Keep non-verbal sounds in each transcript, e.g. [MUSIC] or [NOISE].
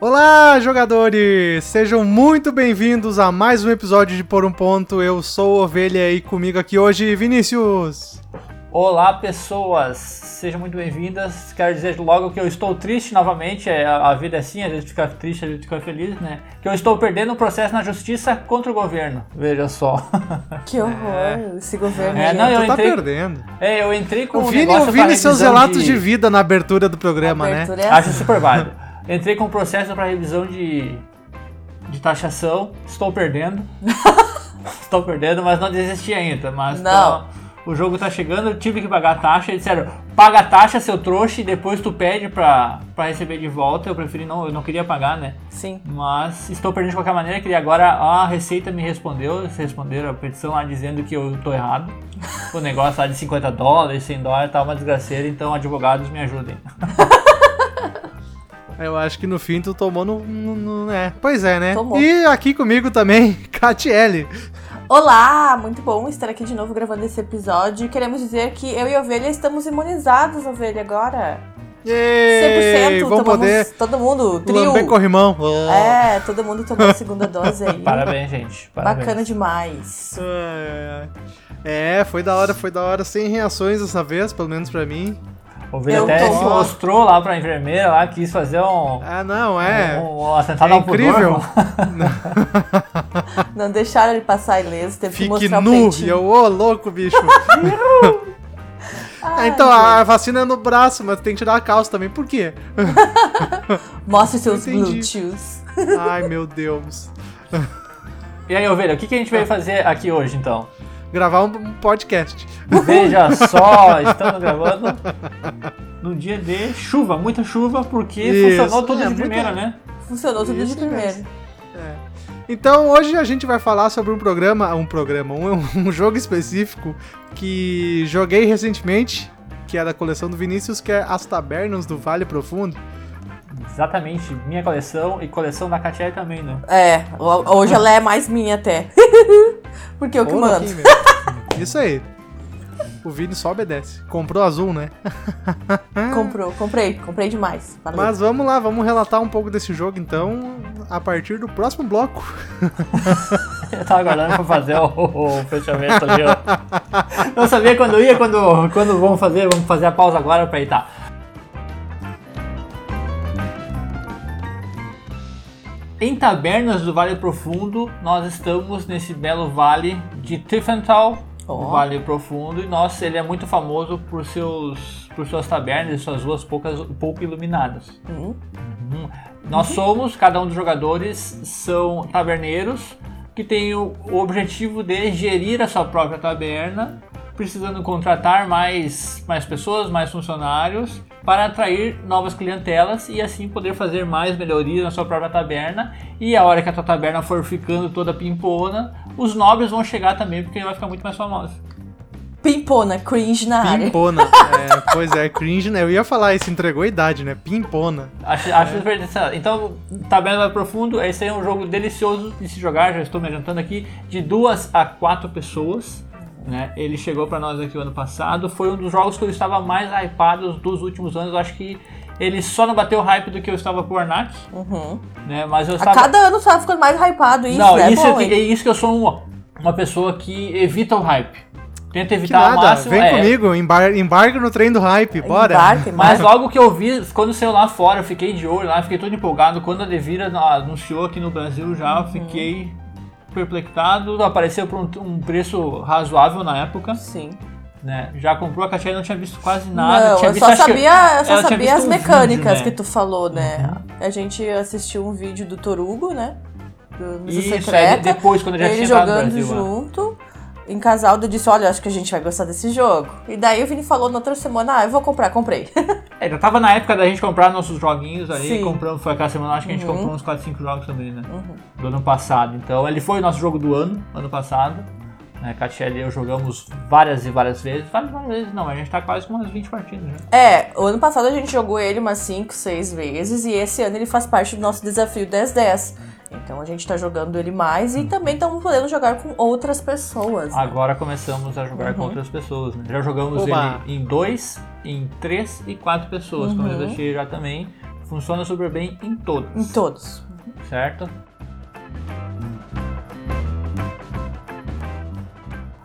Olá, jogadores! Sejam muito bem-vindos a mais um episódio de Por um Ponto. Eu sou Ovelha e comigo aqui hoje, Vinícius. Olá, pessoas! Sejam muito bem-vindas. Quero dizer logo que eu estou triste novamente. É, a vida é assim, a gente fica triste, a gente fica feliz, né? Que eu estou perdendo um processo na justiça contra o governo. Veja só. [LAUGHS] Que horror, esse governo. É, aí. não, eu tu tá entrei- perdendo. É, eu entrei com O um Vini, negócio o Vini seus relatos de... vida na abertura do programa, né? Abertura é Acho assim. super válido. Entrei com processo para revisão de, de taxação. Estou perdendo. [LAUGHS] Estou perdendo, mas não desisti ainda. Mas Não. o jogo tá chegando, eu tive que pagar a taxa. Eles disseram, paga a taxa, seu trouxa, e depois tu pede pra, pra receber de volta. Eu preferi não, eu não queria pagar, né? Sim. Mas estou perdendo de qualquer maneira, que agora a Receita me respondeu, eles responderam a petição lá dizendo que eu tô errado. [LAUGHS] O negócio lá de 50 dólares, 100 dólares, tá uma desgraceira, então advogados me ajudem. [LAUGHS] Eu acho que no fim tu tomou no. no- no- é. Pois é, né? Tomou. E aqui comigo também, [LAUGHS] Catiele. Olá, muito bom estar aqui de novo gravando esse episódio. Queremos dizer que eu e a Ovelha estamos imunizados, Ovelha, agora. 100%, Yay! Vamos tomamos poder todo mundo, trio. lamber corrimão. É, todo mundo tomou a segunda [LAUGHS] dose aí. Parabéns, gente. Parabéns. Bacana demais. Ai, ai, ai. É, foi da hora, foi da hora. Sem reações dessa vez, pelo menos pra mim. O Ovelha Eu até tô- se mostrou lá pra enfermeira lá, quis fazer um, Ah, não, é. um, um atentado É ao pudor. incrível. [LAUGHS] Não deixaram ele passar ileso, teve que Fique mostrar o nu. peitinho. E eu, ô, louco, bicho. [LAUGHS] Ai, então, gente. a vacina é no braço, mas tem que tirar a calça também. Por quê? [LAUGHS] Mostre seus glúteos. Ai, meu Deus. E aí, Ovelha, o que, que a gente veio fazer aqui hoje, então? Gravar um podcast. Veja [LAUGHS] só, estamos gravando num dia de chuva, muita chuva, porque Isso, funcionou tudo é, de primeira, né? Funcionou tudo Isso de primeiro. Então, hoje a gente vai falar sobre um programa, um programa, um, [LAUGHS] um jogo específico que joguei recentemente, que é da coleção do Vinícius, que é As Tabernas do Vale Profundo. Exatamente, minha coleção e coleção da Katia também, né? É, ho- hoje ela é mais minha até. [LAUGHS] Porque eu que mando. meu. Isso aí. O Vini só obedece. Comprou azul, né? [LAUGHS] Comprou, comprei, comprei demais. Valeu. Mas vamos lá, vamos relatar um pouco desse jogo então, a partir do próximo bloco. Eu tava aguardando pra fazer o, o fechamento ali, ó. Não sabia quando ia, quando, quando vamos fazer, vamos fazer a pausa agora pra editar. Em Tabernas do Vale Profundo, nós estamos nesse belo vale de Tiefenthal, Ó. o Vale Profundo, e nossa, ele é muito famoso por seus por suas tabernas e suas ruas poucas, pouco iluminadas. Hum, Uhum. Nós somos, cada um dos jogadores são taberneiros que tem o, o objetivo de gerir a sua própria taberna, precisando contratar mais, mais pessoas, mais funcionários, para atrair novas clientelas e assim poder fazer mais melhorias na sua própria taberna. E a hora que a tua taberna for ficando toda pimpona, os nobres vão chegar também porque ele vai ficar muito mais famoso. Pimpona, cringe na área. Pimpona. [LAUGHS] É, pois é, cringe, né? Eu ia falar isso, entregou a idade, né? Pimpona. Acho, acho super interessante. Então, Taberna Vai Profundo, esse aí é um jogo delicioso de se jogar, já estou me adiantando aqui, de duas a quatro pessoas. Né? Ele chegou para nós aqui o ano passado, foi um dos jogos que eu estava mais hypado dos últimos anos. Eu acho que ele só não bateu o hype do que eu estava com o Arnak, Uhum. né? Mas eu A estava. cada ano só ficando mais hypado isso, não, né? isso, Bom, é, é isso que eu sou uma, uma pessoa que evita o hype. Tenta Que evitar ao nada, máximo. vem é, comigo, embar embarca no trem do hype, bora. Embarque, Mas embarque. logo que eu vi, quando saiu lá fora, eu fiquei de olho lá, fiquei todo empolgado. Quando a Devira anunciou aqui no Brasil já, eu Uhum. fiquei perplexado. Apareceu por um, um preço razoável na época, Sim. né? Já comprou a caixinha e não tinha visto quase nada. não, tinha eu só sabia, eu só sabia as um mecânicas vídeo, né? que tu falou, né? A gente assistiu um vídeo do Torugo, né? Do Isso, aí Secreta. depois, quando já ele tinha jogando Brasil. é. junto. Em casal, eu disse, olha, acho que a gente vai gostar desse jogo. E daí o Vini falou na outra semana, ah, eu vou comprar, comprei. É, já tava na época da gente comprar nossos joguinhos ali, Sim. compramos, foi aquela semana, acho que a gente Uhum. comprou uns 4, 5 jogos também, né? Uhum. Do ano passado. Então, ele foi o nosso jogo do ano, ano passado. Né, Catiele e eu jogamos várias e várias vezes. Várias, várias vezes não, a gente tá quase com umas 20 partidas já. É, o ano passado a gente jogou ele umas 5, 6 vezes e esse ano ele faz parte do nosso desafio 10-10. Então a gente tá jogando ele mais e também estamos podendo jogar com outras pessoas. né? Agora começamos a jogar com Uhum. outras pessoas, né? Já jogamos Oba! ele em dois, em três e quatro pessoas, como eu Uhum. deixei já também. Funciona super bem em todos. Em todos. Certo?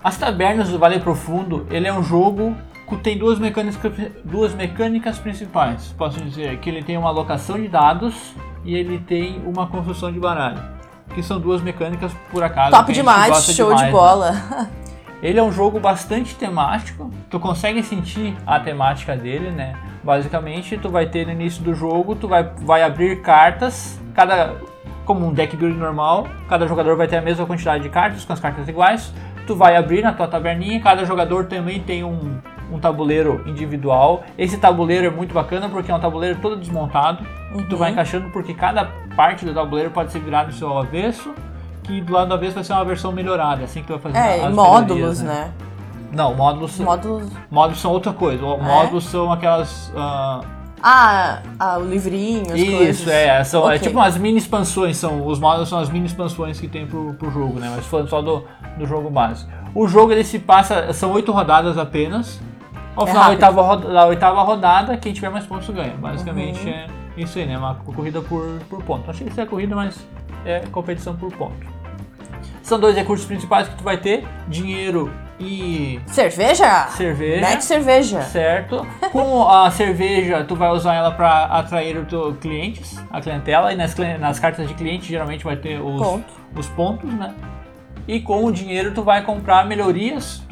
As Tabernas do Vale Profundo, ele é um jogo que tem duas mecânicas, duas mecânicas principais. Posso dizer que ele tem uma alocação de dados e ele tem uma construção de baralho. Que são duas mecânicas, por acaso. Top demais, show demais, de né? bola. [LAUGHS] Ele é um jogo bastante temático. Tu consegue sentir a temática dele, né? Basicamente, tu vai ter no início do jogo, tu vai, vai abrir cartas, cada como um deck building normal, cada jogador vai ter a mesma quantidade de cartas com as cartas iguais. Tu vai abrir na tua taberninha, cada jogador também tem um, um tabuleiro individual. Esse tabuleiro é muito bacana porque é um tabuleiro todo desmontado. que Tu vai encaixando porque cada parte do tabuleiro pode ser virado no seu avesso, que do lado do avesso vai ser uma versão melhorada, assim que tu vai fazer É, as módulos, melhorias, né? Não, módulos, Módulos. módulos são outra coisa. O- Módulos são aquelas. ah, Ah, ah, o livrinho, as isso, coisas. é. São, É Ok. tipo umas mini expansões. São, os módulos são as mini expansões que tem pro, pro jogo, né? Mas falando só do, do jogo base. O jogo ele se passa. São oito rodadas apenas. Ao É final da oitava, roda- da oitava rodada, quem tiver mais pontos ganha. Basicamente Uhum. é isso aí, né? Uma corrida por, por ponto. Achei que seria corrida, mas é competição por ponto. São dois recursos principais que tu vai ter: dinheiro e Cerveja? cerveja. Mete cerveja. Certo. Com a cerveja, tu vai usar ela para atrair os teus clientes, a clientela, e nas, nas cartas de cliente geralmente vai ter os, os pontos, né? E com o dinheiro tu vai comprar melhorias,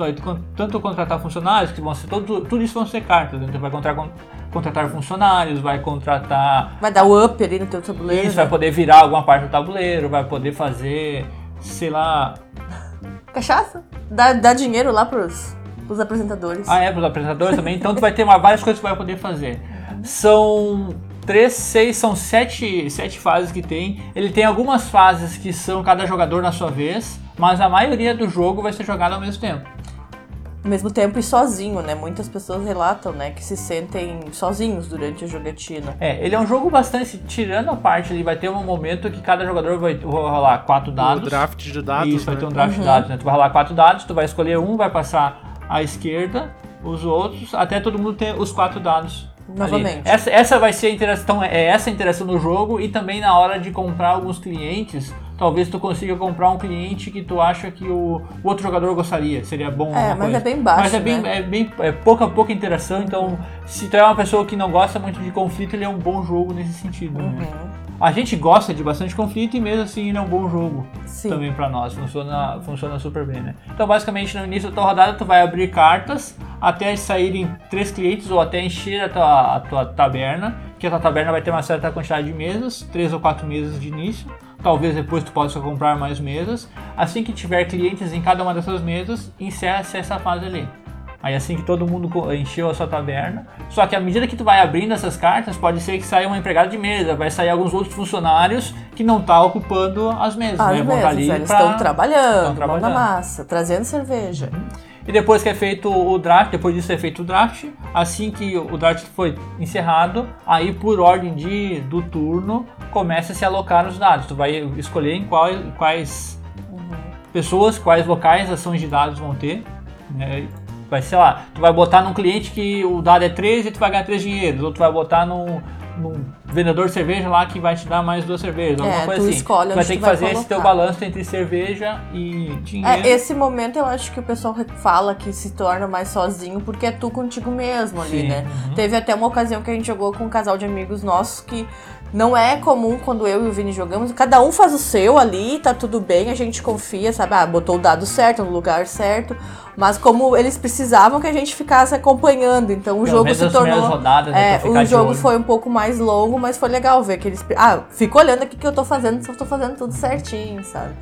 tanto contratar funcionários, que vão ser todo, tudo isso vão ser cartas, né? Tu vai contratar, con- contratar funcionários, vai contratar Vai dar o up ali no teu tabuleiro. isso, vai poder virar alguma parte do tabuleiro, vai poder fazer, sei lá, Cachaça? Dá, dá dinheiro lá pros, pros apresentadores. Ah, é, para os apresentadores também. Então tu vai ter uma- várias coisas que tu vai poder fazer. São três, seis, são sete, sete fases que tem. Ele tem algumas fases que são cada jogador na sua vez, mas a maioria do jogo vai ser jogado ao mesmo tempo. Ao mesmo tempo e sozinho, né? Muitas pessoas relatam, né? Que se sentem sozinhos durante a jogatina. É, ele é um jogo bastante. Tirando a parte ali, vai ter um momento que cada jogador vai rolar quatro dados. O draft de dados. Isso, vai né? ter um draft de dados, né? Tu vai rolar quatro dados, tu vai escolher um, vai passar à esquerda, os outros, até todo mundo ter os quatro dados. Ali. Novamente. Essa, essa vai ser a interação, é essa a interação no jogo e também na hora de comprar alguns clientes. Talvez tu consiga comprar um cliente que tu acha que o, o outro jogador gostaria, seria bom. É, mas coisa. é bem baixo, Mas é bem, né? é bem é pouca pouca interação, então se tu é uma pessoa que não gosta muito de conflito, ele é um bom jogo nesse sentido. né? A gente gosta de bastante conflito e mesmo assim ele é um bom jogo Sim. também pra nós, funciona, funciona super bem, né? Então basicamente no início da tua rodada tu vai abrir cartas até saírem três clientes ou até encher a tua, a tua taberna, que a tua taberna vai ter uma certa quantidade de mesas, três ou quatro mesas de início. Talvez depois tu possa comprar mais mesas. Assim que tiver clientes em cada uma dessas mesas, encerra-se essa fase ali. Aí assim que todo mundo encheu a sua taberna. Só que à medida que tu vai abrindo essas cartas, pode ser que saia uma empregada de mesa, vai sair alguns outros funcionários que não tá ocupando as mesas, As né? Mesas, eles pra- estão trabalhando, mão na trabalhando. massa, trazendo cerveja. E depois que é feito o draft, depois disso é feito o draft, assim que o draft foi encerrado, aí por ordem de, do turno, começa a se alocar os dados. Tu vai escolher em qual, quais pessoas, quais locais ações de dados vão ter. né? Vai, sei lá, tu vai botar num cliente que o dado é 3 e tu vai ganhar 3 dinheiros, ou tu vai botar num, num vendedor de cerveja lá que vai te dar mais duas cervejas, alguma É, coisa tu assim. escolhe tu vai ter que vai fazer esse teu colocar. balanço entre cerveja e dinheiro. É, esse momento eu acho que o pessoal fala que se torna mais sozinho porque é tu contigo mesmo ali, Sim, né? uhum. Teve até uma ocasião que a gente jogou com um casal de amigos nossos que não é comum quando eu e o Vini jogamos. Cada um faz o seu ali, tá tudo bem, a gente confia, sabe? Ah, botou o dado certo, no lugar certo. Mas como eles precisavam que a gente ficasse acompanhando, então o Pelo jogo se tornou. rodadas, né, É, o jogo foi um pouco mais longo, mas foi legal ver que eles. Ah, fico olhando aqui o que eu tô fazendo, se eu tô fazendo tudo certinho, sabe?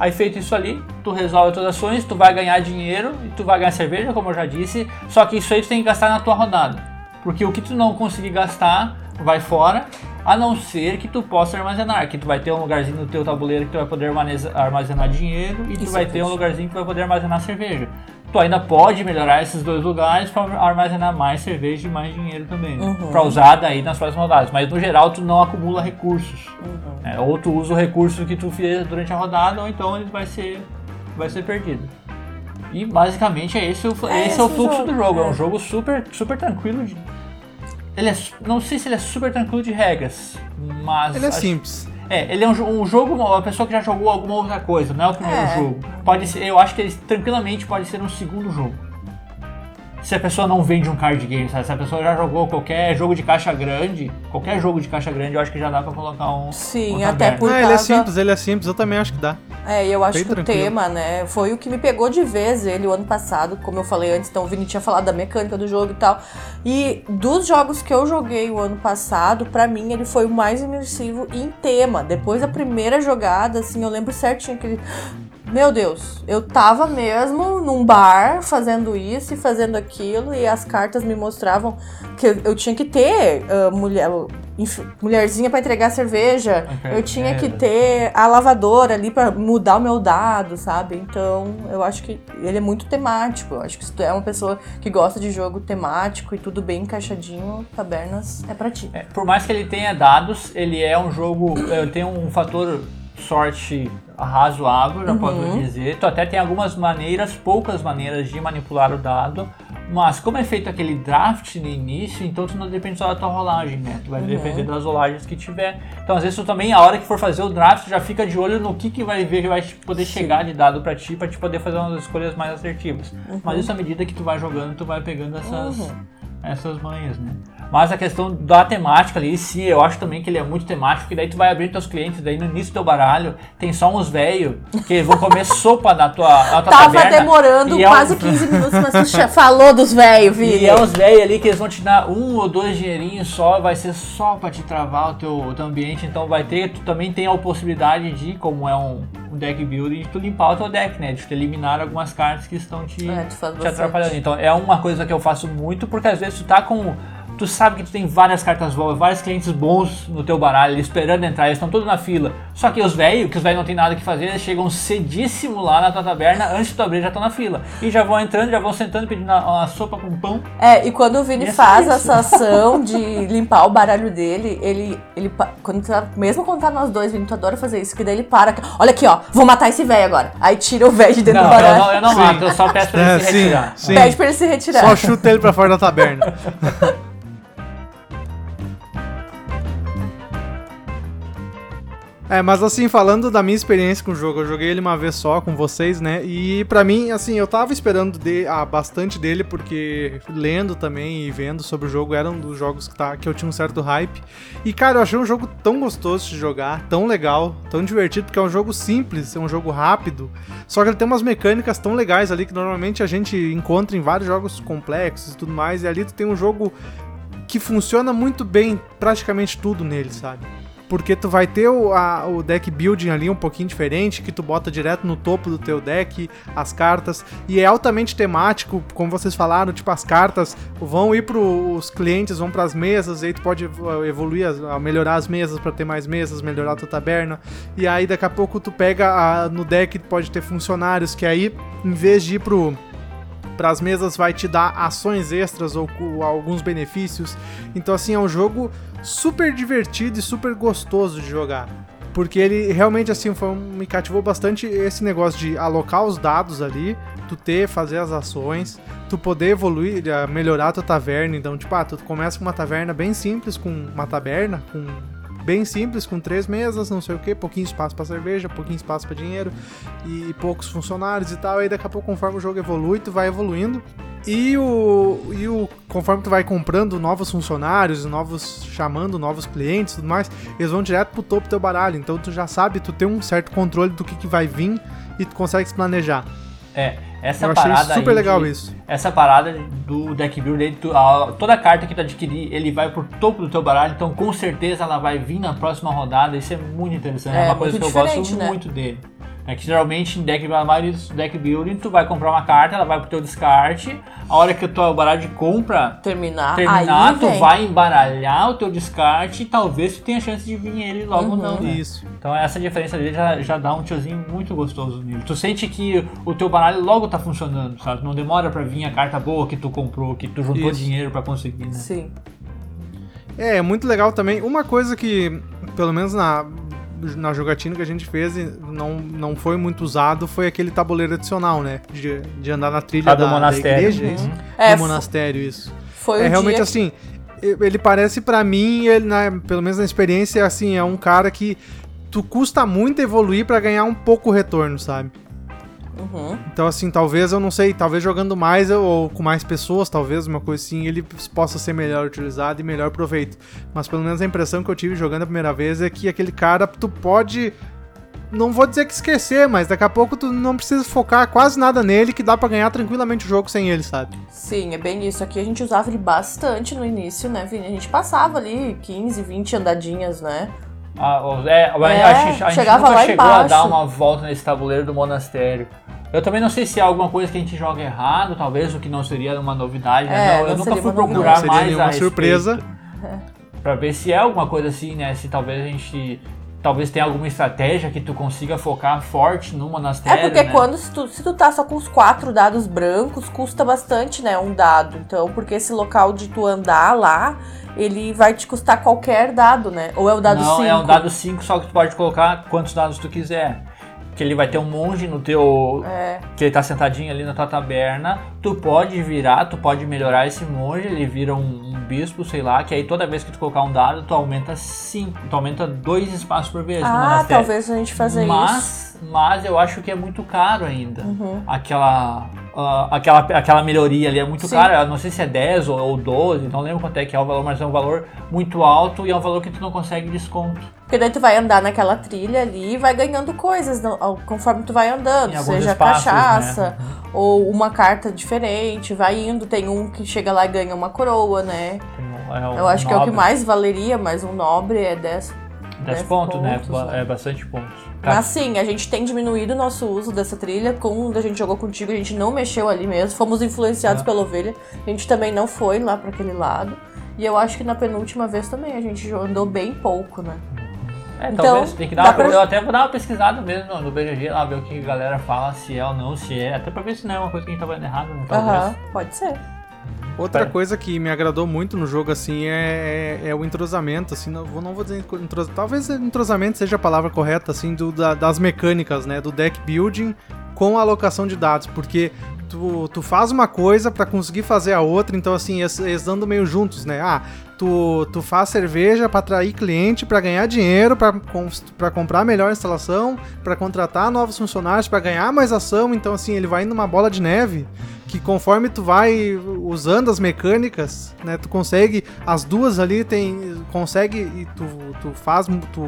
Aí feito isso ali, tu resolve as tuas ações, tu vai ganhar dinheiro e tu vai ganhar cerveja, como eu já disse. Só que isso aí tu tem que gastar na tua rodada. Porque o que tu não conseguir gastar vai fora, a não ser que tu possa armazenar. Que tu vai ter um lugarzinho no teu tabuleiro que tu vai poder armazenar dinheiro e tu Isso vai é ter um lugarzinho que tu vai poder armazenar cerveja. Tu ainda pode melhorar esses dois lugares para armazenar mais cerveja e mais dinheiro também, né? Uhum. Pra usar daí nas próximas rodadas. Mas no geral tu não acumula recursos. Uhum. É, ou tu usa o recurso que tu fez durante a rodada, ou então ele vai ser, vai ser perdido. E basicamente é esse, o, É esse é o esse o fluxo jogo, do jogo. É. é. um jogo super, super tranquilo. De, Ele é, não sei se ele é super tranquilo de regras, mas. Ele é acho- simples. É, ele é um, um jogo, uma pessoa que já jogou alguma outra coisa, não é o primeiro É. jogo. Pode ser, eu acho que ele tranquilamente pode ser um segundo jogo. Se a pessoa não vende um card game, sabe? Se a pessoa já jogou qualquer jogo de caixa grande, qualquer jogo de caixa grande, eu acho que já dá pra colocar um. Sim, um até. Por ah, ele é causa- simples, ele é simples, eu também acho que dá. É, e eu acho Bem que o tranquilo. tema, né, foi o que me pegou de vez ele o ano passado, como eu falei antes, então o Vini tinha falado da mecânica do jogo e tal. E dos jogos que eu joguei o ano passado, pra mim ele foi o mais imersivo em tema. Depois da primeira jogada, assim, eu lembro certinho que ele. Meu Deus, eu tava mesmo num bar fazendo isso e fazendo aquilo, e as cartas me mostravam que eu, eu tinha que ter ah, mulher, mulherzinha pra entregar cerveja, Ok, eu tinha é. que ter a lavadora ali pra mudar o meu dado, sabe? Então, eu acho que ele é muito temático. Eu acho que se tu é uma pessoa que gosta de jogo temático e tudo bem encaixadinho, Tabernas é pra ti. É, por mais que ele tenha dados, ele é um jogo. Tem um fator sorte razoável, já posso Uhum. dizer. Tu até tem algumas maneiras, poucas maneiras de manipular o dado. Mas como é feito aquele draft no início, então tu não depende só da tua rolagem, né? Tu vai Uhum. depender das rolagens que tiver. Então às vezes tu também, a hora que for fazer o draft, já fica de olho no que, que vai ver que vai poder chegar de dado pra ti, pra te poder fazer umas escolhas mais assertivas. Mas isso à medida que tu vai jogando, tu vai pegando essas, Uhum. Essas manhas, né? Mas a questão da temática ali, sim, eu acho também que ele é muito temático, que daí tu vai abrir teus clientes, daí no início do teu baralho tem só uns velhos que vão comer [LAUGHS] sopa na tua, na tua Tava taberna. demorando e é um- quase 15 minutos, mas tu [LAUGHS] falou dos velhos, Vini. E é uns velhos ali que eles vão te dar um ou dois dinheirinhos só, vai ser só pra te travar o teu, o teu ambiente, então vai ter, tu também tem a possibilidade de, como é um, um deck building, de tu limpar o teu deck, né? De tu eliminar algumas cartas que estão te, É, te atrapalhando. Então é uma coisa que eu faço muito, porque às vezes tu tá com. Tu sabe que tu tem várias cartas boas, vários clientes bons no teu baralho, esperando entrar, eles estão todos na fila. Só que os velhos, que os velhos não tem nada que fazer, eles chegam cedíssimo lá na tua taberna, antes de tu abrir já estão na fila. E já vão entrando, já vão sentando, pedindo uma, uma sopa com pão. É, e quando o Vini é faz isso. essa [LAUGHS] ação de limpar o baralho dele, ele, ele pa- quando tá, mesmo quando tá nós dois, Vini, tu adora fazer isso, que daí ele para, olha aqui, ó, vou matar esse velho agora. Aí tira o velho de dentro Não, do eu baralho. não, eu não mato, eu só peço pra ele É, se sim, retirar. sim. Pede pra ele se retirar. Só chuta ele pra fora da taberna. [LAUGHS] É, mas assim, falando da minha experiência com o jogo, eu joguei ele uma vez só com vocês, né? E pra mim, assim, eu tava esperando de, ah, bastante dele, porque lendo também e vendo sobre o jogo, era um dos jogos que, tá, que eu tinha um certo hype. E cara, eu achei um jogo tão gostoso de jogar, tão legal, tão divertido, porque é um jogo simples, é um jogo rápido. Só que ele tem umas mecânicas tão legais ali que normalmente a gente encontra em vários jogos complexos e tudo mais. E ali tu tem um jogo que funciona muito bem praticamente tudo nele, sabe? Porque tu vai ter o, a- o deck building ali um pouquinho diferente, que tu bota direto no topo do teu deck as cartas, e é altamente temático, como vocês falaram, tipo, as cartas vão ir pros clientes, vão pras mesas, e aí tu pode uh, evoluir, as- melhorar as mesas pra ter mais mesas, melhorar a tua taberna, e aí daqui a pouco tu pega a- no deck, pode ter funcionários, que aí, em vez de ir pro para as mesas vai te dar ações extras ou cu- alguns benefícios. Então assim é um jogo super divertido e super gostoso de jogar. Porque ele realmente assim foi me cativou bastante esse negócio de alocar os dados ali, tu ter, fazer as ações, tu poder evoluir, eh, melhorar a tua taverna. Então, tipo, ah, tu começa com uma taverna bem simples, com uma taberna, com bem simples, com três mesas, não sei o que, pouquinho espaço pra cerveja, pouquinho espaço pra dinheiro e poucos funcionários e tal. Aí daqui a pouco, conforme o jogo evolui, tu vai evoluindo. E o, e o conforme tu vai comprando novos funcionários, novos chamando novos clientes, tudo mais, eles vão direto pro topo do teu baralho. Então tu já sabe, tu tem um certo controle do que, que vai vir e tu consegue se planejar. É, essa Eu achei parada super aí legal de- isso. Essa parada do deck builder, a- toda carta que tu adquirir, ele vai pro topo do teu baralho, então com certeza ela vai vir na próxima rodada, isso é muito interessante, é, É, uma coisa que eu gosto né? muito dele. É que geralmente em deck, a maioria dos deck building, tu vai comprar uma carta, ela vai pro teu descarte, a hora que o teu baralho de compra Terminar, terminar, aí tu vem. vai embaralhar o teu descarte e talvez tu tenha chance de vir ele logo Uhum. não, né? Isso. Então essa diferença dele já, já dá um tiozinho muito gostoso nele. Tu sente que o teu baralho logo tá funcionando, sabe? Não demora pra vir a carta boa que tu comprou, que tu juntou Isso. dinheiro pra conseguir, né? Sim. É, é muito legal também. Uma coisa que, pelo menos na, na jogatina que a gente fez, e não, não foi muito usado, foi aquele tabuleiro adicional, né? De, de andar na trilha Ah, do da, da monastério. igreja, isso? É, do monastério, isso. Foi é o realmente dia assim. ele parece pra mim, ele, na- pelo menos na experiência, assim, é um cara que tu custa muito evoluir pra ganhar um pouco retorno, sabe? Uhum. Então, assim, talvez, eu não sei, talvez jogando mais eu- ou com mais pessoas, talvez, uma coisa assim, ele possa ser melhor utilizado e melhor proveito. Mas pelo menos a impressão que eu tive jogando a primeira vez é que aquele cara, tu pode. Não vou dizer que esquecer, mas daqui a pouco tu não precisa focar quase nada nele, que dá pra ganhar tranquilamente o jogo sem ele, sabe? Sim, é bem isso. Aqui a gente usava ele bastante no início, né, Vini? A gente passava ali 15, 20 andadinhas, né? Ah, o- é, a É, gente, a gente nunca lá chegou a embaixo. dar uma volta nesse tabuleiro do monastério. Eu também não sei se é alguma coisa que a gente joga errado, talvez, o que não seria uma novidade. né? É, Não, eu não nunca seria fui uma procurar Não seria mais nenhuma a respeito. surpresa. Pra ver se é alguma coisa assim, né? Se talvez a gente. Talvez tenha alguma estratégia que tu consiga focar forte no É monastério. porque né? quando se tu, se tu tá só com os quatro dados brancos, custa bastante, né, um dado. Então, porque esse local de tu andar lá, ele vai te custar qualquer dado, né? Ou é o dado 5? Não, é um dado 5, só que tu pode colocar quantos dados tu quiser. Que ele vai ter um monge no teu. É, Que ele tá sentadinho ali na tua taberna. Tu pode virar, tu pode melhorar esse monge, ele vira um, um bispo, sei lá, que aí toda vez que tu colocar um dado, tu aumenta 5. Tu aumenta dois espaços por vez Ah, talvez a gente fazer mas, isso. Mas eu acho que é muito caro ainda. Uhum. Aquela, ah, aquela, aquela melhoria ali é muito Sim. cara. Não sei se é 10 ou, ou 12, não lembro quanto é que é o valor, mas é um valor muito alto e é um valor que tu não consegue desconto. Porque daí tu vai andar naquela trilha ali e vai ganhando coisas não- ao- conforme tu vai andando. Seja espaços, cachaça, né? ou uma carta diferente, vai indo. Tem um que chega lá e ganha uma coroa, né? Um- é um Eu acho que é o que mais valeria, mas um nobre é 10. 10 10 pontos, né? pontos, Ba- né? É bastante pontos. Tá. Mas sim, a gente tem diminuído o nosso uso dessa trilha. Quando a gente jogou contigo, a gente não mexeu ali mesmo. Fomos influenciados É. pela ovelha. A gente também não foi lá para aquele lado. E eu acho que na penúltima vez também a gente andou bem pouco, né? É, Então, talvez tem que dar uma, pra- Eu até vou dar uma pesquisada mesmo no, no BGG lá, ver o que a galera fala, se é ou não, se é. Até pra ver se não é uma coisa que a gente tá fazendo errado, né? Talvez. Aham, pode ser. Outra Pera. coisa que me agradou muito no jogo, assim, é, é, é o entrosamento, assim, não não vou dizer entrosamento, talvez entrosamento seja a palavra correta, assim, do, da- das mecânicas, né, do deck building com a alocação de dados, porque tu, tu faz uma coisa pra conseguir fazer a outra, então, assim, eles, eles andam meio juntos, né, ah, tu, tu faz cerveja pra atrair cliente, pra ganhar dinheiro, pra comprar melhor instalação, pra contratar novos funcionários, pra ganhar mais ação, então, assim, ele vai indo uma bola de neve, que conforme tu vai usando as mecânicas, né, tu consegue as duas ali tem consegue e tu, tu faz tu,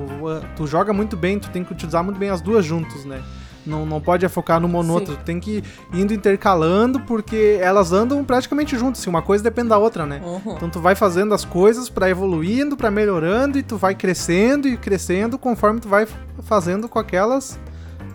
tu joga muito bem, tu tem que utilizar muito bem as duas juntos, né? Não, não pode focar numa ou no Sim. outro, tu tem que ir indo intercalando porque elas andam praticamente juntas, assim, uma coisa depende da outra, né? Uhum. Então tu vai fazendo as coisas pra evoluindo, pra melhorando e tu vai crescendo e crescendo conforme tu vai fazendo com aquelas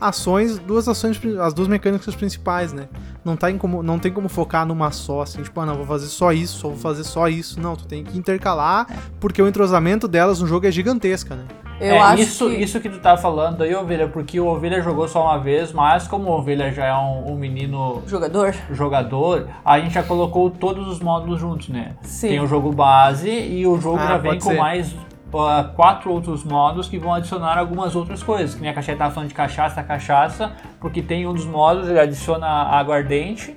ações, duas ações, as duas mecânicas principais, né? Não, tá em como, não tem como focar numa só, assim, tipo, ah, não, vou fazer só isso, ou vou fazer só isso. Não, tu tem que intercalar, porque o entrosamento delas no jogo é gigantesca, né? Eu é, acho isso, que... isso que tu tá falando aí, Ovelha, porque o Ovelha jogou só uma vez, mas como o Ovelha já é um, um menino Jogador? jogador, a gente já colocou todos os módulos juntos, né? Sim. Tem o jogo base e o jogo Ah, já vem com ser. mais ah, quatro outros modos que vão adicionar algumas outras coisas. Que nem a Caixeta tava falando de cachaça, cachaça, porque tem um dos modos, ele adiciona aguardente.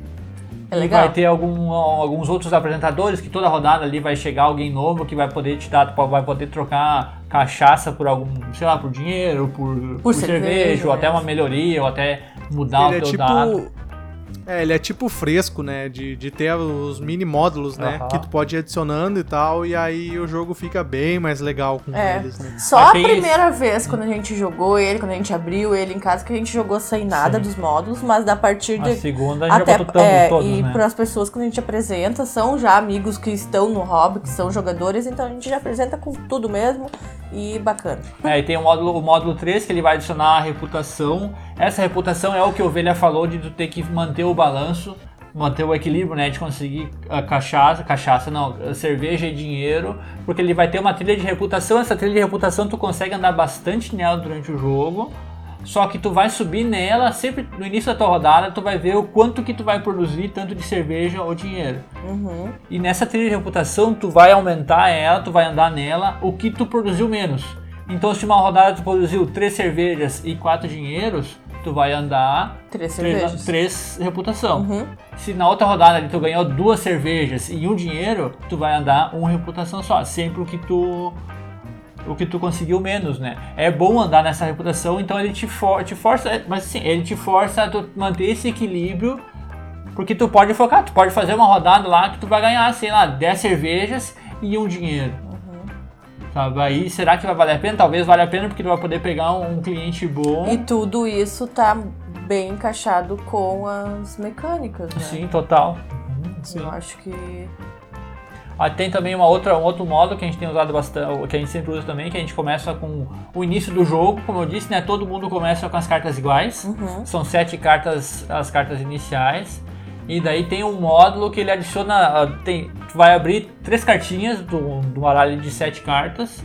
É legal. vai ter algum- alguns outros apresentadores que toda rodada ali vai chegar alguém novo que vai poder te dar, vai poder trocar cachaça por algum, sei lá, por dinheiro, por, por, cerveja, cerveja, ou até né? uma melhoria, ou até mudar ele o é teu tipo. dado. É, ele é tipo fresco, né? De, de ter os mini módulos, né? Aham. Que tu pode ir adicionando e tal, e aí o jogo fica bem mais legal com É. eles, né? Só Mas a primeira vez quando a gente jogou ele, quando a gente abriu ele em casa, que a gente jogou sem nada Sim. dos módulos, mas da partir A de. segunda a gente Até, já botou é, todos, e né? para as pessoas que a gente apresenta são já amigos que estão no hobby, que são jogadores, então a gente já apresenta com tudo mesmo e bacana. É, e tem o módulo, o módulo 3 que ele vai adicionar a reputação. Essa reputação é o que o Ovelha falou de tu ter que manter o balanço, manter o equilíbrio, né? De conseguir a cachaça, cachaça não, cerveja e dinheiro, porque ele vai ter uma trilha de reputação. Essa trilha de reputação tu consegue andar bastante nela durante o jogo. Só que tu vai subir nela, sempre no início da tua rodada, tu vai ver o quanto que tu vai produzir, tanto de cerveja ou dinheiro. Uhum. E nessa trilha de reputação, tu vai aumentar ela, tu vai andar nela, o que tu produziu menos. Então, se uma rodada tu produziu três cervejas e quatro dinheiros, tu vai andar Três três, cervejas. três reputação. Uhum. Se na outra rodada ali tu ganhou duas cervejas e um dinheiro, tu vai andar uma reputação só. Sempre o que tu o que tu conseguiu menos, né? É bom andar nessa reputação, então ele te, for, te força, mas assim, ele te força a tu manter esse equilíbrio, porque tu pode focar, tu pode fazer uma rodada lá que tu vai ganhar, sei lá, 10 cervejas e um dinheiro. Sabe? Aí será que vai valer a pena? Talvez valha a pena porque tu vai poder pegar um cliente bom. E tudo isso tá bem encaixado com as mecânicas, né? Sim, total. Eu acho que. Ah, tem também uma outra, um outro modo que a gente tem usado bastante, que a gente sempre usa também, que a gente começa com o início do jogo, como eu disse, né? Todo mundo começa com as cartas iguais. Uhum. São sete cartas, as cartas iniciais. E daí tem um módulo que ele adiciona. ah, Tem, tu vai abrir três cartinhas do, do baralho de sete cartas,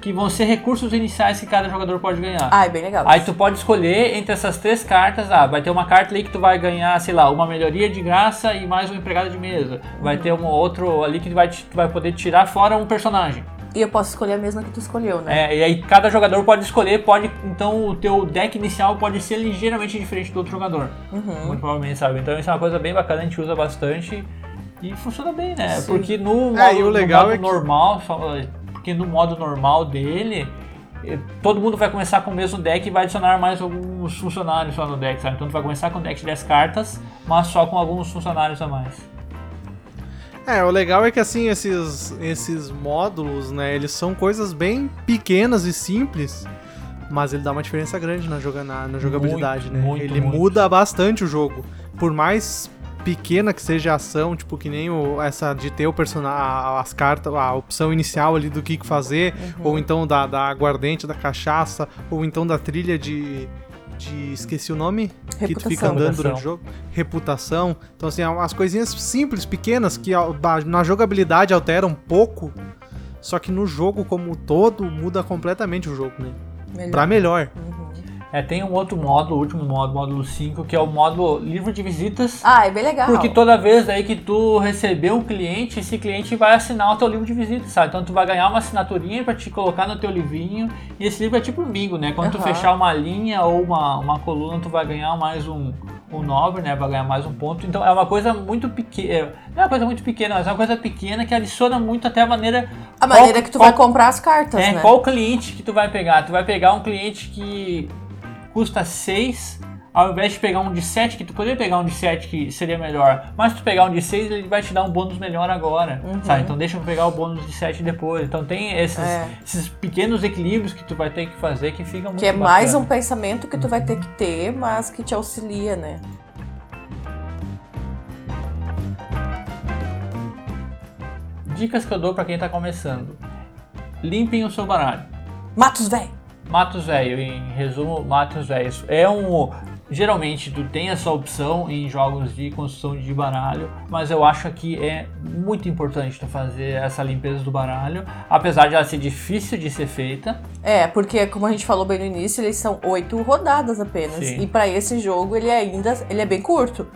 que vão ser recursos iniciais que cada jogador pode ganhar. Ah, é bem legal. Aí tu pode escolher entre essas três cartas, ah, vai ter uma carta ali que tu vai ganhar, sei lá, uma melhoria de graça e mais um empregado de mesa. Vai ter um outro ali que tu vai, tu vai poder tirar fora um personagem. E eu posso escolher a mesma que tu escolheu, né? É, e aí cada jogador pode escolher, pode, então o teu deck inicial pode ser ligeiramente diferente do outro jogador. Uhum. Muito provavelmente, sabe? Então isso é uma coisa bem bacana, a gente usa bastante e funciona bem, né? Sim. Porque no modo, É, o legal no modo é que- normal, só- porque no modo normal dele, eh, todo mundo vai começar com o mesmo deck e vai adicionar mais alguns funcionários só no deck, sabe? Então tu vai começar com um deck de 10 cartas, mas só com alguns funcionários a mais. É, o legal é que assim, esses, esses módulos, né, eles são coisas bem pequenas e simples, mas ele dá uma diferença grande na, joga, na, na jogabilidade, Muito, né? muito, ele muito. muda bastante o jogo. Por mais pequena que seja a ação, tipo que nem o, essa de ter o personagem, as cartas, a opção inicial ali do que fazer, ou então da, da aguardente, da cachaça, ou então da trilha de. De esqueci o nome? Que tu fica Reputação. andando Reputação. durante o jogo. Reputação. Então, assim, as coisinhas simples, pequenas, que na jogabilidade alteram um pouco, só que no jogo como um todo muda completamente o jogo, né? Melhor. Pra melhor. É, tem um outro módulo, o último módulo, módulo 5, que é o módulo livro de visitas. Ah, é bem legal. Porque toda vez aí que tu receber um cliente, esse cliente vai assinar o teu livro de visita, sabe? Então tu vai ganhar uma assinaturinha pra te colocar no teu livrinho. E esse livro é tipo um bingo, né? Quando tu Aham. fechar uma linha ou uma, uma coluna, tu vai ganhar mais um, um nobre, né? Vai ganhar mais um ponto. Então é uma coisa muito pequena. Não é uma coisa muito pequena, mas é uma coisa pequena que adiciona muito até a maneira. A qual- maneira que tu qual- vai comprar as cartas, é, né? qual cliente que tu vai pegar? Tu vai pegar um cliente que custa 6, ao invés de pegar um de 7, que tu poderia pegar um de 7 que seria melhor, mas se tu pegar um de 6, ele vai te dar um bônus melhor agora, sabe? Então deixa eu pegar o bônus de 7 depois. Então tem esses, É. esses pequenos equilíbrios que tu vai ter que fazer que ficam muito Que é mais um bacana. pensamento que tu vai ter que ter, mas que te auxilia, né? Dicas que eu dou pra quem tá começando. Limpem o seu baralho. Matos, velho! Matos velho, em resumo, matos velhos. É um. Geralmente tu tem essa opção em jogos de construção de baralho, mas eu acho que é muito importante tu fazer essa limpeza do baralho, apesar de ela ser difícil de ser feita. É, porque como a gente falou bem no início, eles são oito rodadas apenas. Sim. E pra esse jogo ele ainda ele é bem curto.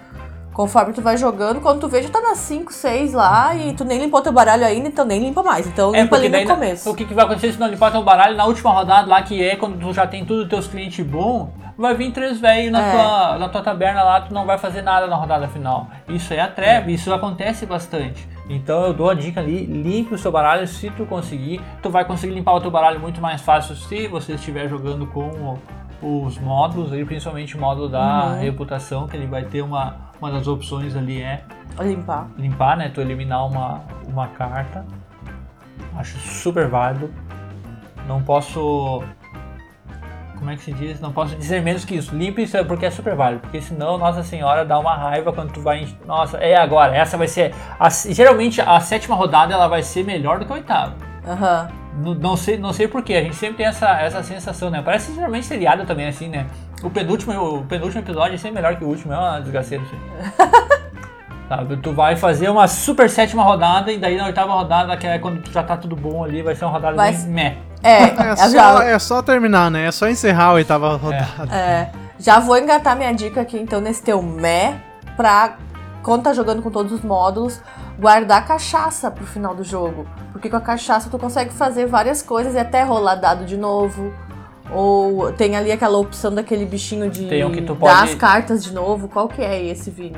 Conforme tu vai jogando, quando tu vê, já tá nas 5, 6 lá e tu nem limpou teu baralho ainda, então nem limpa mais. Então É limpa ali no começo. o que, que vai acontecer se não limpar teu baralho na última rodada lá, que é quando tu já tem tudo os teus clientes bom, vai vir três velhos na, É. tua, na tua taberna lá, tu não vai fazer nada na rodada final. Isso é a treva, isso acontece bastante. Então eu dou a dica ali, limpe o seu baralho se tu conseguir. Tu vai conseguir limpar o teu baralho muito mais fácil se você estiver jogando com os módulos, aí, principalmente o módulo da Uhum. reputação, que ele vai ter uma, uma das opções ali é Limpar. limpar, né? Tu eliminar uma, uma carta. Acho super válido. Não posso. Como é que se diz? Não posso dizer menos que isso. Limpe isso é porque é super válido. Porque senão, Nossa Senhora, dá uma raiva quando tu vai. Nossa, é agora. Essa vai ser. a- geralmente a sétima rodada ela vai ser melhor do que a oitava. Aham. Não, não sei, não sei porquê, a gente sempre tem essa, essa sensação, né? Parece geralmente seriado também, assim, né? O penúltimo, o penúltimo episódio é sempre melhor que o último, é uma desgraceira. [LAUGHS] Sabe, tu vai fazer uma super sétima rodada e daí na oitava rodada, que é quando tu já tá tudo bom ali, vai ser uma rodada Vai- bem meh. É, É eu só, já, é só terminar, né? É só encerrar a oitava rodada. é, já vou engatar minha dica aqui então nesse teu mé pra quando tá jogando com todos os módulos, guardar cachaça pro final do jogo. Porque com a cachaça tu consegue fazer várias coisas e até rolar dado de novo. Ou tem ali aquela opção daquele bichinho de Tem um que tu dar pode- as cartas de novo. Qual que é esse, Vini?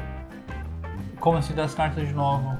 Como assim das cartas de novo?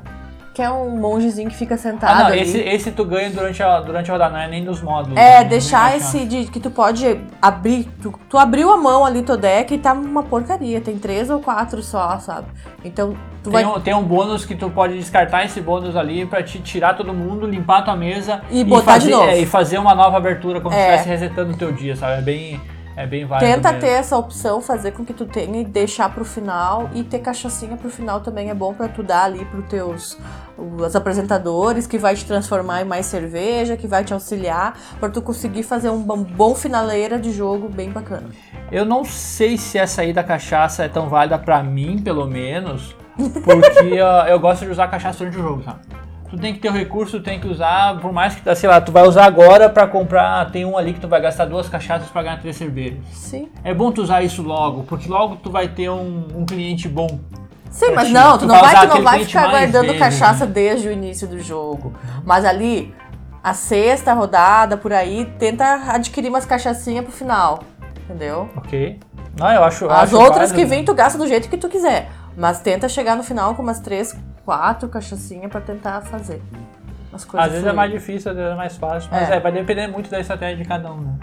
Que é um mongezinho que fica sentado Ah, não, ali. esse, esse tu ganha durante a, durante a rodada, não é nem nos módulos. É, vem deixar esse de que tu pode abrir. Tu, tu abriu a mão ali teu deck e tá uma porcaria. Tem três ou quatro só, sabe? Então tu Tem vai. um, tem um bônus que tu pode descartar esse bônus ali pra te tirar todo mundo, limpar tua mesa E botar de fazer, novo. é, e fazer uma nova abertura, como se É. estivesse resetando o teu dia, sabe? É bem, é bem válido. Tenta mesmo. ter essa opção, fazer com que tu tenha e deixar pro final. E ter cachaçinha pro final também é bom pra tu dar ali pros teus os apresentadores, que vai te transformar em mais cerveja, que vai te auxiliar, pra tu conseguir fazer um bom, finaleira de jogo bem bacana. Eu não sei se essa aí da cachaça é tão válida pra mim, pelo menos, porque ó, eu gosto de usar cachaça durante o jogo, sabe? Tu tem que ter o recurso, tu tem que usar, por mais que, sei lá, tu vai usar agora pra comprar, tem um ali que tu vai gastar duas cachaças pra ganhar três cervejas. Sim. É bom tu usar isso logo, porque logo tu vai ter um, um cliente bom. Sim, mas ti. não, Tu tu não vai, tu não vai ficar guardando vezes, cachaça né? desde o início do jogo. Mas ali, a sexta rodada, por aí, tenta adquirir umas cachaçinhas pro final. Entendeu? Ok. Não, eu acho. As acho outras que válido. vêm, tu gasta do jeito que tu quiser. Mas tenta chegar no final com umas três, quatro cachaçinhas pra tentar fazer. As coisas Às vezes é mais difícil, às vezes é mais fácil, mas É. é. vai depender muito da estratégia de cada um, né?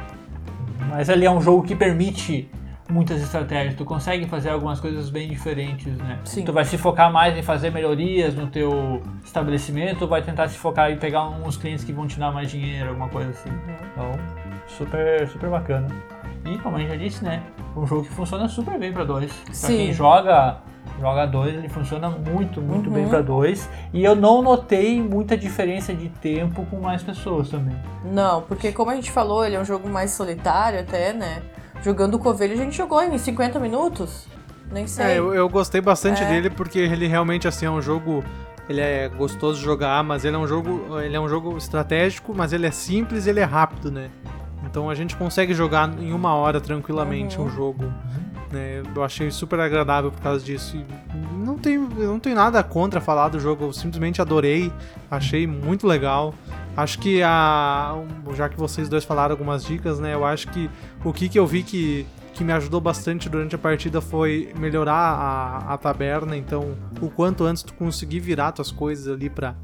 Mas ali é um jogo que permite muitas estratégias, tu consegue fazer algumas coisas bem diferentes, né? Sim. Tu vai se focar mais em fazer melhorias no teu estabelecimento, vai tentar se focar em pegar uns clientes que vão te dar mais dinheiro, alguma coisa assim. Uhum. Então, super, super bacana. E como a gente já disse, né? Um jogo que funciona super bem pra dois. Pra Sim. quem joga joga dois, ele funciona muito, muito Uhum. bem pra dois. E eu não notei muita diferença de tempo com mais pessoas também. Não, porque como a gente falou, ele é um jogo mais solitário até, né? Jogando o Covelho, a gente jogou em 50 minutos. Nem sei. É, eu, eu gostei bastante É. dele porque ele realmente assim é um jogo. Ele é gostoso de jogar, mas ele é um jogo. Ele é um jogo estratégico, mas ele é simples e ele é rápido, né? Então a gente consegue jogar em uma hora tranquilamente Uhum. um jogo. Né? Eu achei super agradável por causa disso. E não tenho, não tenho nada contra falar do jogo, eu simplesmente adorei, achei muito legal. Acho que a. Já que vocês dois falaram algumas dicas, né? Eu acho que o que, que eu vi que, que me ajudou bastante durante a partida foi melhorar a, a taberna. Então, o quanto antes tu conseguir virar tuas coisas ali pra,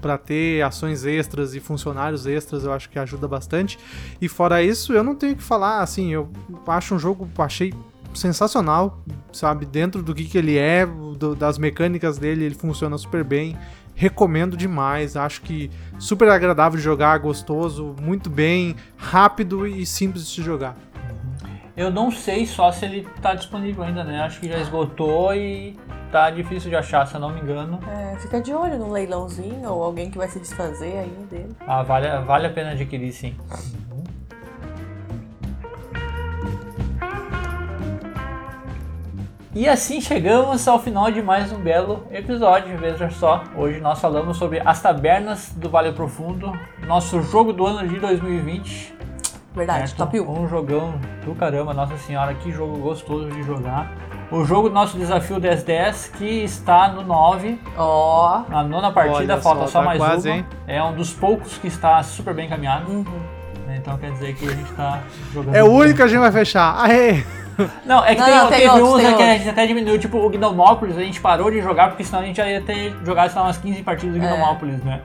pra ter ações extras e funcionários extras, eu acho que ajuda bastante. E fora isso, eu não tenho o que falar, assim, eu acho um jogo, achei sensacional, sabe? Dentro do que, que ele é, do- das mecânicas dele, ele funciona super bem. Recomendo demais, acho que super agradável de jogar, gostoso, muito bem, rápido e simples de se jogar. Eu não sei só se ele tá disponível ainda, né? Acho que já esgotou e tá difícil de achar, se eu não me engano. É, fica de olho num leilãozinho ou alguém que vai se desfazer aí dele. Ah, vale, vale a pena adquirir, sim. E assim chegamos ao final de mais um belo episódio, veja só. Hoje nós falamos sobre as tabernas do Vale Profundo, nosso jogo do ano de 2020. Verdade, certo? top 1. Um jogão do caramba, nossa senhora, que jogo gostoso de jogar. O jogo do nosso desafio 1010, que está no 9, Ó. na nona partida, Olha falta só, tá mais quase, uma. hein? É um dos poucos que está super bem caminhado. Uhum. Então quer dizer que a gente está jogando. É o único que a gente vai fechar. Aê! Não, é que Não, tem, não, teve outros, uns tem né, que a gente até diminuiu, tipo o Gnomópolis, a gente parou de jogar, porque senão a gente já ia ter jogado sei lá, umas 15 partidas do É. Gnomópolis, né?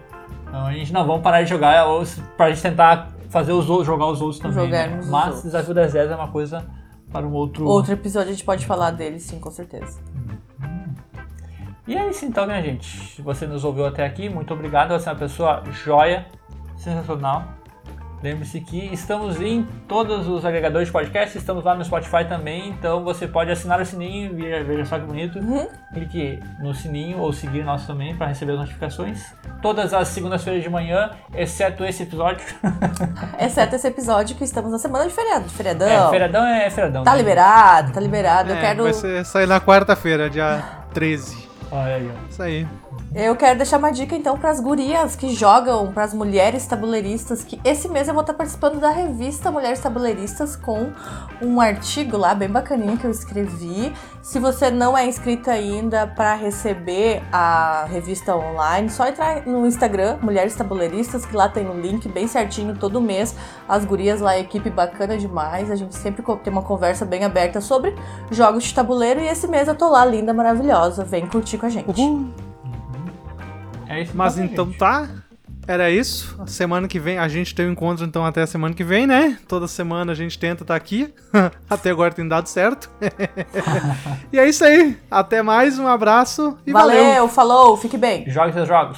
Então a gente não, vamos parar de jogar ou pra gente tentar fazer os outros, jogar os outros também. né? Os Mas outros. Desafio das 10 é uma coisa para um outro. Outro episódio a gente pode falar dele, sim, com certeza. E é isso então, minha gente. Você nos ouviu até aqui, muito obrigado. Você é uma pessoa joia, sensacional. Lembre-se que estamos em todos os agregadores de podcast, estamos lá no Spotify também, então você pode assinar o sininho, veja, veja só que bonito. Uhum. Clique no sininho ou seguir nós também para receber as notificações. Todas as segundas-feiras de manhã, exceto esse episódio. [LAUGHS] Exceto esse episódio que estamos na semana de feriado, de feriadão. É, feriadão é feriadão. Tá né? liberado, tá liberado. eu É, quero. Vai ser, sair na quarta-feira, dia 13. Olha aí, ó. Isso aí. Eu quero deixar uma dica então pras gurias que jogam, pras mulheres tabuleiristas, que esse mês eu vou estar participando da revista Mulheres Tabuleiristas com um artigo lá bem bacaninho que eu escrevi Se você não é inscrito ainda para receber a revista online, só entrar no Instagram, Mulheres Tabuleiristas, que lá tem um link bem certinho todo mês. As gurias lá, equipe bacana demais. A gente sempre tem uma conversa bem aberta sobre jogos de tabuleiro. E esse mês eu tô lá, linda, maravilhosa. Vem curtir com a gente. Uhul. É isso Mas então, então gente. tá. Era isso. A semana que vem, a gente tem um encontro então até a semana que vem, né? Toda semana a gente tenta estar aqui. [LAUGHS] até agora tem dado certo. [LAUGHS] e é isso aí. Até mais, um abraço e valeu. valeu, falou, fique bem. Jogue seus jogos.